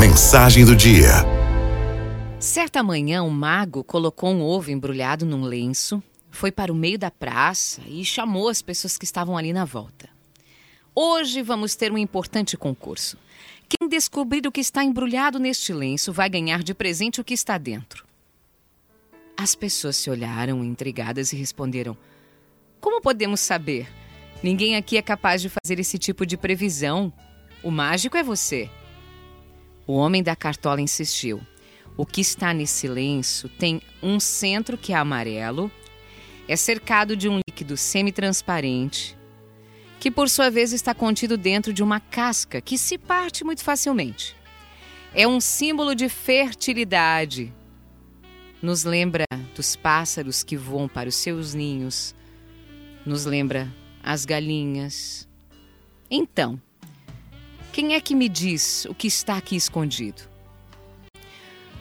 Mensagem do dia. Certa manhã, um mago colocou um ovo embrulhado num lenço, foi para o meio da praça e chamou as pessoas que estavam ali na volta. Hoje vamos ter um importante concurso. Quem descobrir o que está embrulhado neste lenço vai ganhar de presente o que está dentro. As pessoas se olharam intrigadas e responderam: Como podemos saber? Ninguém aqui é capaz de fazer esse tipo de previsão. O mágico é você. O homem da cartola insistiu. O que está nesse lenço tem um centro que é amarelo, é cercado de um líquido semi-transparente, que por sua vez está contido dentro de uma casca que se parte muito facilmente. É um símbolo de fertilidade. Nos lembra dos pássaros que voam para os seus ninhos, nos lembra as galinhas. Então, quem é que me diz o que está aqui escondido?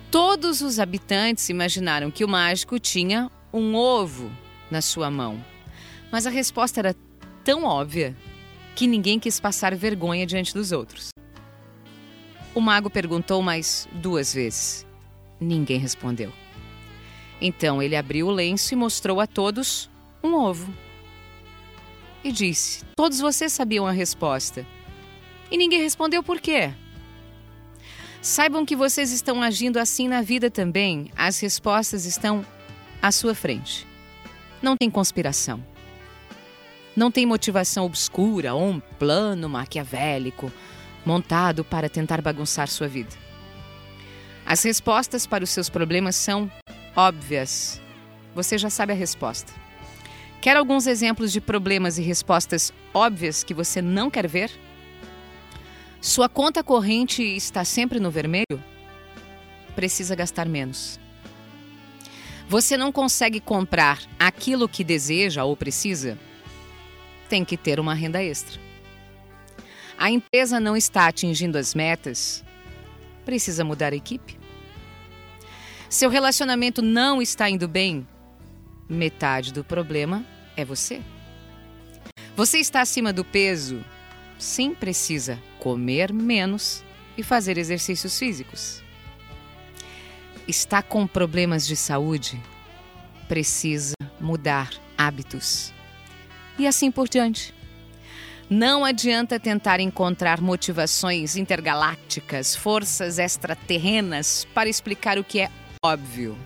Todos os habitantes imaginaram que o mágico tinha um ovo na sua mão. Mas a resposta era tão óbvia que ninguém quis passar vergonha diante dos outros. O mago perguntou mais duas vezes. Ninguém respondeu. Então ele abriu o lenço e mostrou a todos um ovo. E disse: Todos vocês sabiam a resposta. E ninguém respondeu por quê. Saibam que vocês estão agindo assim na vida também. As respostas estão à sua frente. Não tem conspiração. Não tem motivação obscura ou um plano maquiavélico montado para tentar bagunçar sua vida. As respostas para os seus problemas são óbvias. Você já sabe a resposta. Quer alguns exemplos de problemas e respostas óbvias que você não quer ver? Sua conta corrente está sempre no vermelho? Precisa gastar menos. Você não consegue comprar aquilo que deseja ou precisa? Tem que ter uma renda extra. A empresa não está atingindo as metas? Precisa mudar a equipe? Seu relacionamento não está indo bem? Metade do problema é você. Você está acima do peso? Sim, precisa comer menos e fazer exercícios físicos. Está com problemas de saúde? Precisa mudar hábitos. E assim por diante. Não adianta tentar encontrar motivações intergalácticas, forças extraterrenas para explicar o que é óbvio.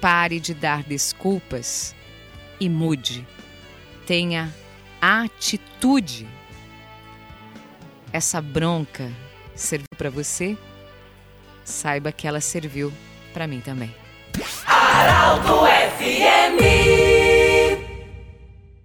Pare de dar desculpas e mude. Tenha atitude. Essa bronca serviu para você? Saiba que ela serviu para mim também. Araldo FM